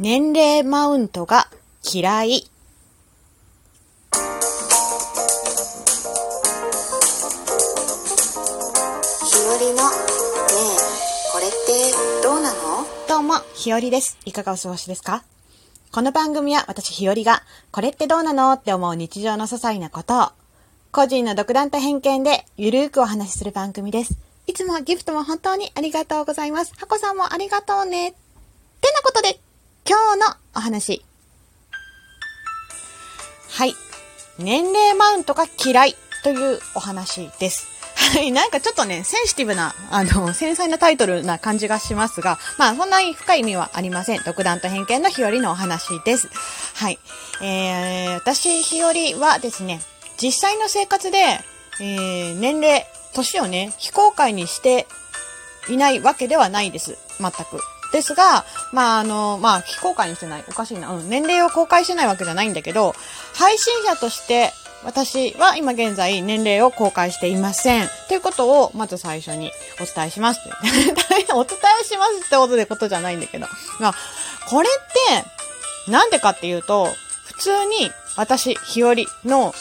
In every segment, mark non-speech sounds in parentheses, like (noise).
年齢マウントが嫌い。ひよりの、ねえ、これってどうなの？どうも、ひよりです。いかがお過ごしですか？この番組は私ひよりが、これってどうなの？って思う日常の些細なことを、個人の独断と偏見でゆるーくお話しする番組です。いつもギフトも本当にありがとうございます。ハコさんもありがとうね。ってなことで、今日のお話。はい。年齢マウントが嫌いというお話です。はい。なんかちょっとね、センシティブな、あの、繊細なタイトルな感じがしますが、まあ、そんなに深い意味はありません。独断と偏見の日和のお話です。はい。えー、私、日和はですね、実際の生活で、えー、年齢、年をね、非公開にしていないわけではないです。全く。ですが、まあ、あの、まあ、非公開にしてない。おかしいな。うん。年齢を公開してないわけじゃないんだけど、配信者として、私は今現在年齢を公開していません。ということを、まず最初にお伝えします。(laughs) お伝えしますってことでことじゃないんだけど。まあ、これって、なんでかっていうと、普通に私、日和の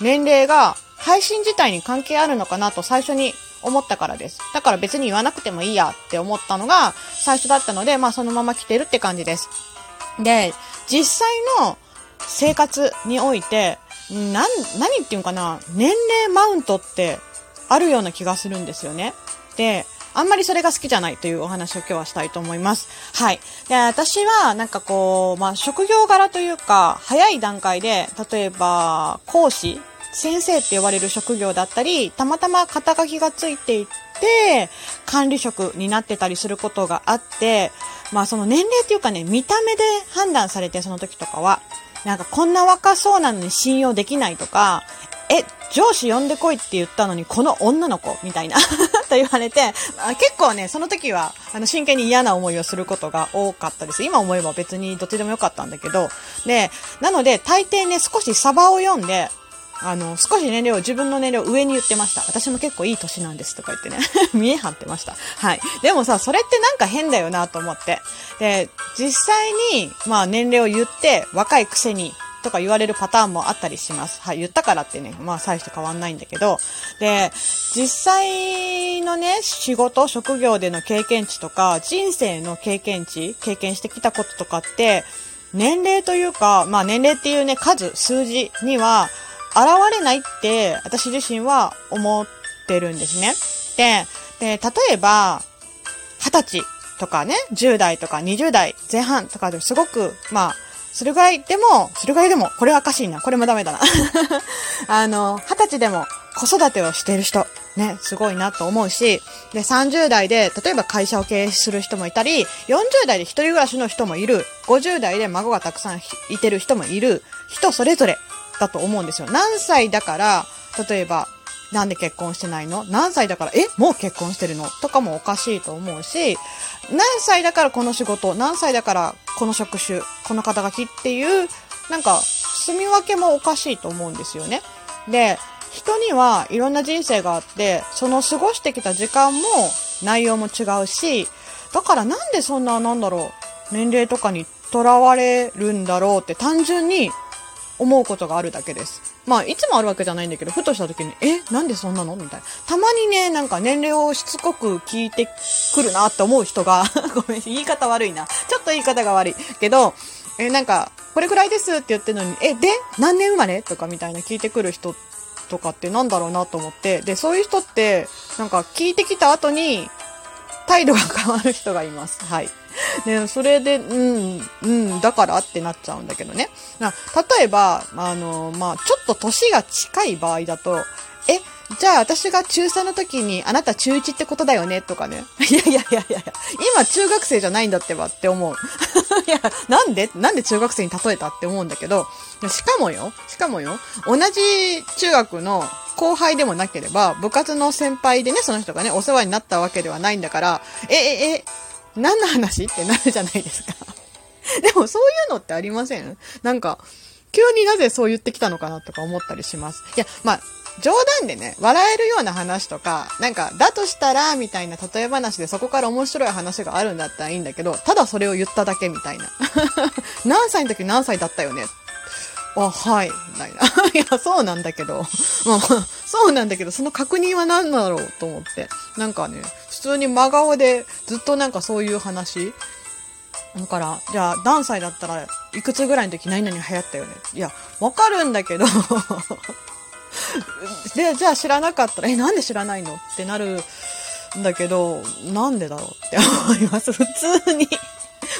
年齢が配信自体に関係あるのかなと最初に思ったからです。だから別に言わなくてもいいやって思ったのが最初だったので、まあそのまま来てるって感じです。で、実際の生活において、なん、何っていうかな、年齢マウントってあるような気がするんですよね。で、あんまりそれが好きじゃないというお話を今日はしたいと思います。はい。で、私はなんかこう、まあ、職業柄というか、早い段階で、例えば、講師先生って呼ばれる職業だったり、たまたま肩書きがついていて、管理職になってたりすることがあって、まあその年齢っていうかね、見た目で判断されてその時とかは、なんかこんな若そうなのに信用できないとか、え、上司呼んでこいって言ったのにこの女の子みたいな (laughs) と言われて、あ結構ね、その時は、あの、真剣に嫌な思いをすることが多かったです。今思えば別にどっちでもよかったんだけど、で、なので、大抵ね、少しサバを読んで、あの、少し年齢を、自分の年齢を上に言ってました。私も結構いい年なんですとか言ってね、(laughs) 見え張ってました。はい。でもさ、それってなんか変だよなと思って。で、実際に、まあ年齢を言って、若いくせに、とか言われるパターンもあったりします。はい、言ったからってね、まあ、際して変わんないんだけど、で、実際のね、仕事、職業での経験値とか、人生の経験値、経験してきたこととかって、年齢というか、まあ年齢っていうね、数、数字には、現れないって私自身は思ってるんですね。で、で、例えば、20歳とかね、10代とか20代前半とかですごく、まあ、それぐらいでも、それぐらいでも、これはおかしいな。これもダメだな。(laughs) あの、20歳でも子育てをしてる人、ね、すごいなと思うし、で、30代で、例えば会社を経営する人もいたり、40代で一人暮らしの人もいる、50代で孫がたくさんいてる人もいる、人それぞれだと思うんですよ。何歳だから、例えば、なんで結婚してないの？何歳だから、え？もう結婚してるの？とかもおかしいと思うし、何歳だからこの仕事、何歳だからこの職種、この肩書きっていう、なんか、住み分けもおかしいと思うんですよね。で、人にはいろんな人生があって、その過ごしてきた時間も内容も違うし、だからなんでそんな、なんだろう、年齢とかにとらわれるんだろうって単純に思うことがあるだけです。まあ、いつもあるわけじゃないんだけど、ふとした時に、え、なんでそんなの？みたいな。たまにね、なんか年齢をしつこく聞いてくるなって思う人が (laughs) ごめん、言い方悪いな。ちょっと言い方が悪い。けど、え、なんか、これくらいですって言ってるのに、え、で何年生まれ？とかみたいな聞いてくる人とかってなんだろうなと思って、で、そういう人って、なんか聞いてきた後に、態度が変わる人がいます。はい。で、(laughs) それで、うん、うん、だからってなっちゃうんだけどね。な例えば、あの、まあ、ちょっと年が近い場合だと、え、じゃあ私が中3の時にあなた中1ってことだよね？とかね。(laughs) いやいやいやいや今中学生じゃないんだってばって思う。(laughs) いや、なんで？なんで中学生に例えたって思うんだけど、しかもよ、しかもよ、同じ中学の後輩でもなければ、部活の先輩でね、その人がね、お世話になったわけではないんだから、え、え、え、何の話ってなるじゃないですか。(laughs) でもそういうのってありません？なんか、急になぜそう言ってきたのかなとか思ったりします。いや、まあ、冗談でね、笑えるような話とか、なんか、だとしたら、みたいな例え話でそこから面白い話があるんだったらいいんだけど、ただそれを言っただけみたいな。(laughs) 何歳の時何歳だったよねあ、はい、みたいな。(laughs) いや、そうなんだけど、(laughs) まあ、そうなんだけど、その確認は何だろうと思って。なんかね、普通に真顔でずっとなんかそういう話だから、じゃあ、何歳だったらいくつぐらいの時何々流行ったよね。いや、わかるんだけど (laughs) で、じゃあ知らなかったら、え、なんで知らないの？ってなるんだけど、なんでだろうって思います。普通に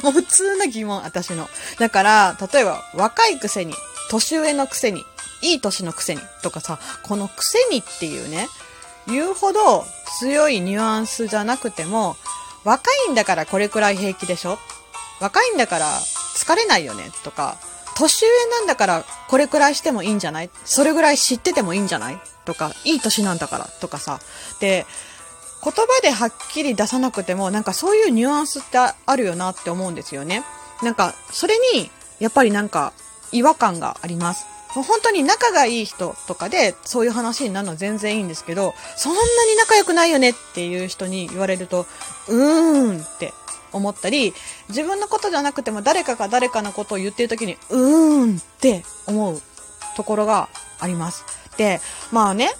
もう普通な疑問、私の。だから、例えば、若いくせに、年上のくせに、いい年のくせに、とかさ、このくせにっていうね、言うほど強いニュアンスじゃなくても、若いんだからこれくらい平気でしょ？若いんだから疲れないよね？とか、年上なんだからこれくらいしてもいいんじゃない？それぐらい知っててもいいんじゃない？とか、いい年なんだから？とかさ。で、言葉ではっきり出さなくても、なんかそういうニュアンスってあるよなって思うんですよね。なんか、それに、やっぱりなんか、違和感があります。もう本当に仲がいい人とかで、そういう話になるのは全然いいんですけど、そんなに仲良くないよねっていう人に言われると、うーんって思ったり、自分のことじゃなくても誰かが誰かのことを言ってる時に、うーんって思うところがあります。で、まあね、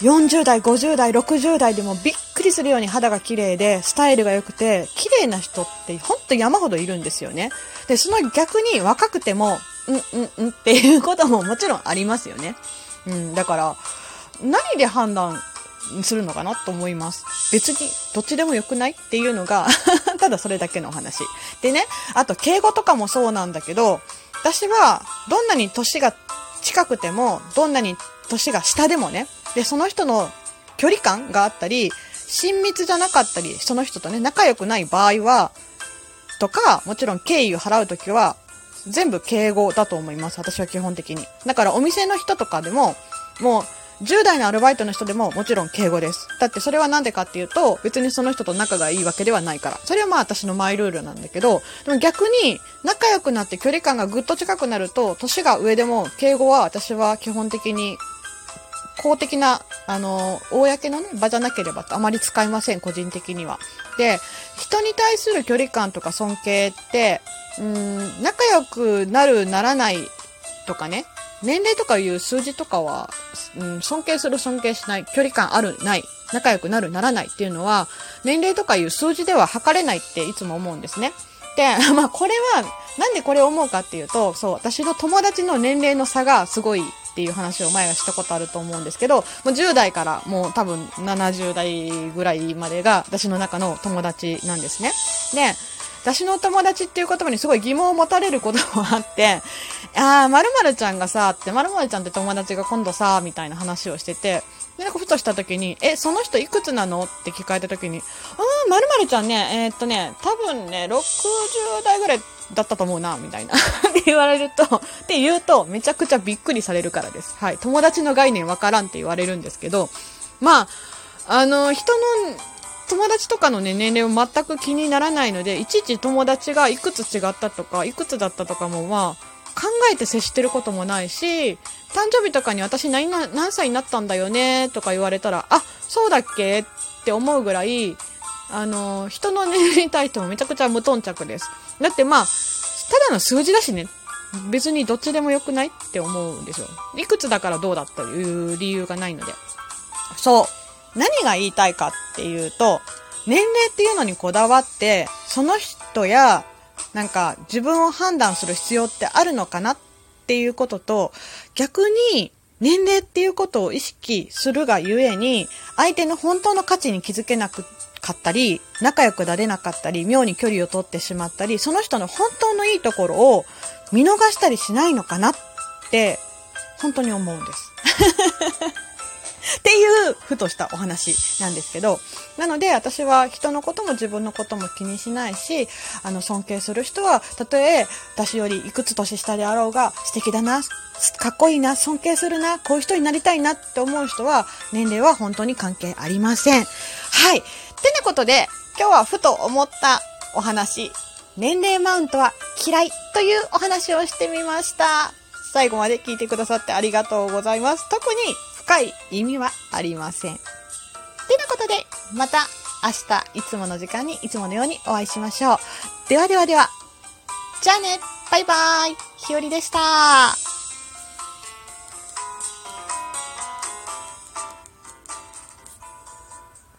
40代、50代、60代でもびっくりするように肌が綺麗で、スタイルが良くて、綺麗な人ってほんと山ほどいるんですよね。で、その逆に若くても、うん、うん、うんっていうことももちろんありますよね。うん、だから、何で判断するのかなと思います。別にどっちでもよくないっていうのが (laughs) ただそれだけの話。でね、あと敬語とかもそうなんだけど、私はどんなに年が近くても、どんなに年が下でもね、で、その人の距離感があったり、親密じゃなかったり、その人とね、仲良くない場合は、とか、もちろん敬意を払うときは、全部敬語だと思います。私は基本的に。だからお店の人とかでも、もう10代のアルバイトの人でももちろん敬語です。だってそれはなんでかっていうと、別にその人と仲がいいわけではないから。それはまあ私のマイルールなんだけど、でも逆に仲良くなって距離感がぐっと近くなると、年が上でも敬語は私は基本的に公的な、あの、公のね、場じゃなければあまり使いません、個人的には。で、人に対する距離感とか尊敬って、うん、仲良くなる、ならないとかね、年齢とかいう数字とかは、うん、尊敬する尊敬しない、距離感ある、ない、仲良くなる、ならないっていうのは、年齢とかいう数字では測れないっていつも思うんですね。で、(laughs) まあこれは、なんでこれを思うかっていうと、そう、私の友達の年齢の差がすごいっていう話を前はしたことあると思うんですけど、もう10代からもう多分70代ぐらいまでが私の中の友達なんですね。で、私の友達っていう言葉にすごい疑問を持たれることもあって、あー、〇〇ちゃんがさ、って、〇〇ちゃんって友達が今度さ、みたいな話をしてて、で、なんかふとした時に、え、その人いくつなの？って聞かれた時に、あー、〇〇ちゃんね、えー、っとね、多分ね、60代ぐらいだったと思うな、みたいな (laughs) って言われると、って言うと、めちゃくちゃびっくりされるからです。はい。友達の概念わからんって言われるんですけど、まあ、あの、人の友達とかのね、年齢は全く気にならないので、いちいち友達がいくつ違ったとか、いくつだったとかも、まあ、考えて接してることもないし、誕生日とかに私何何歳になったんだよねとか言われたら、あ、そうだっけ？って思うぐらい、あの、人の年齢に対してもめちゃくちゃ無頓着です。だってまあ、ただの数字だしね。別にどっちでもよくないって思うんですよ。いくつだからどうだという理由がないので。そう。何が言いたいかっていうと、年齢っていうのにこだわって、その人や、なんか自分を判断する必要ってあるのかなっていうことと、逆に年齢っていうことを意識するがゆえに、相手の本当の価値に気づけなくかったり、仲良くなれなかったり、妙に距離を取ってしまったり、その人の本当のいいところを見逃したりしないのかなって、本当に思うんです。(laughs) っていう、ふとしたお話なんですけど、なので私は人のことも自分のことも気にしないし、あの、尊敬する人は、たとえ私よりいくつ年下であろうが、素敵だな、かっこいいな、尊敬するな、こういう人になりたいなって思う人は、年齢は本当に関係ありません。はい。ってなことで、今日はふと思ったお話、年齢マウントは嫌いというお話をしてみました。最後まで聞いてくださってありがとうございます。特に深い意味はありません。てなことで、また明日いつもの時間にいつものようにお会いしましょう。ではではでは、じゃあねバイバーイひよりでした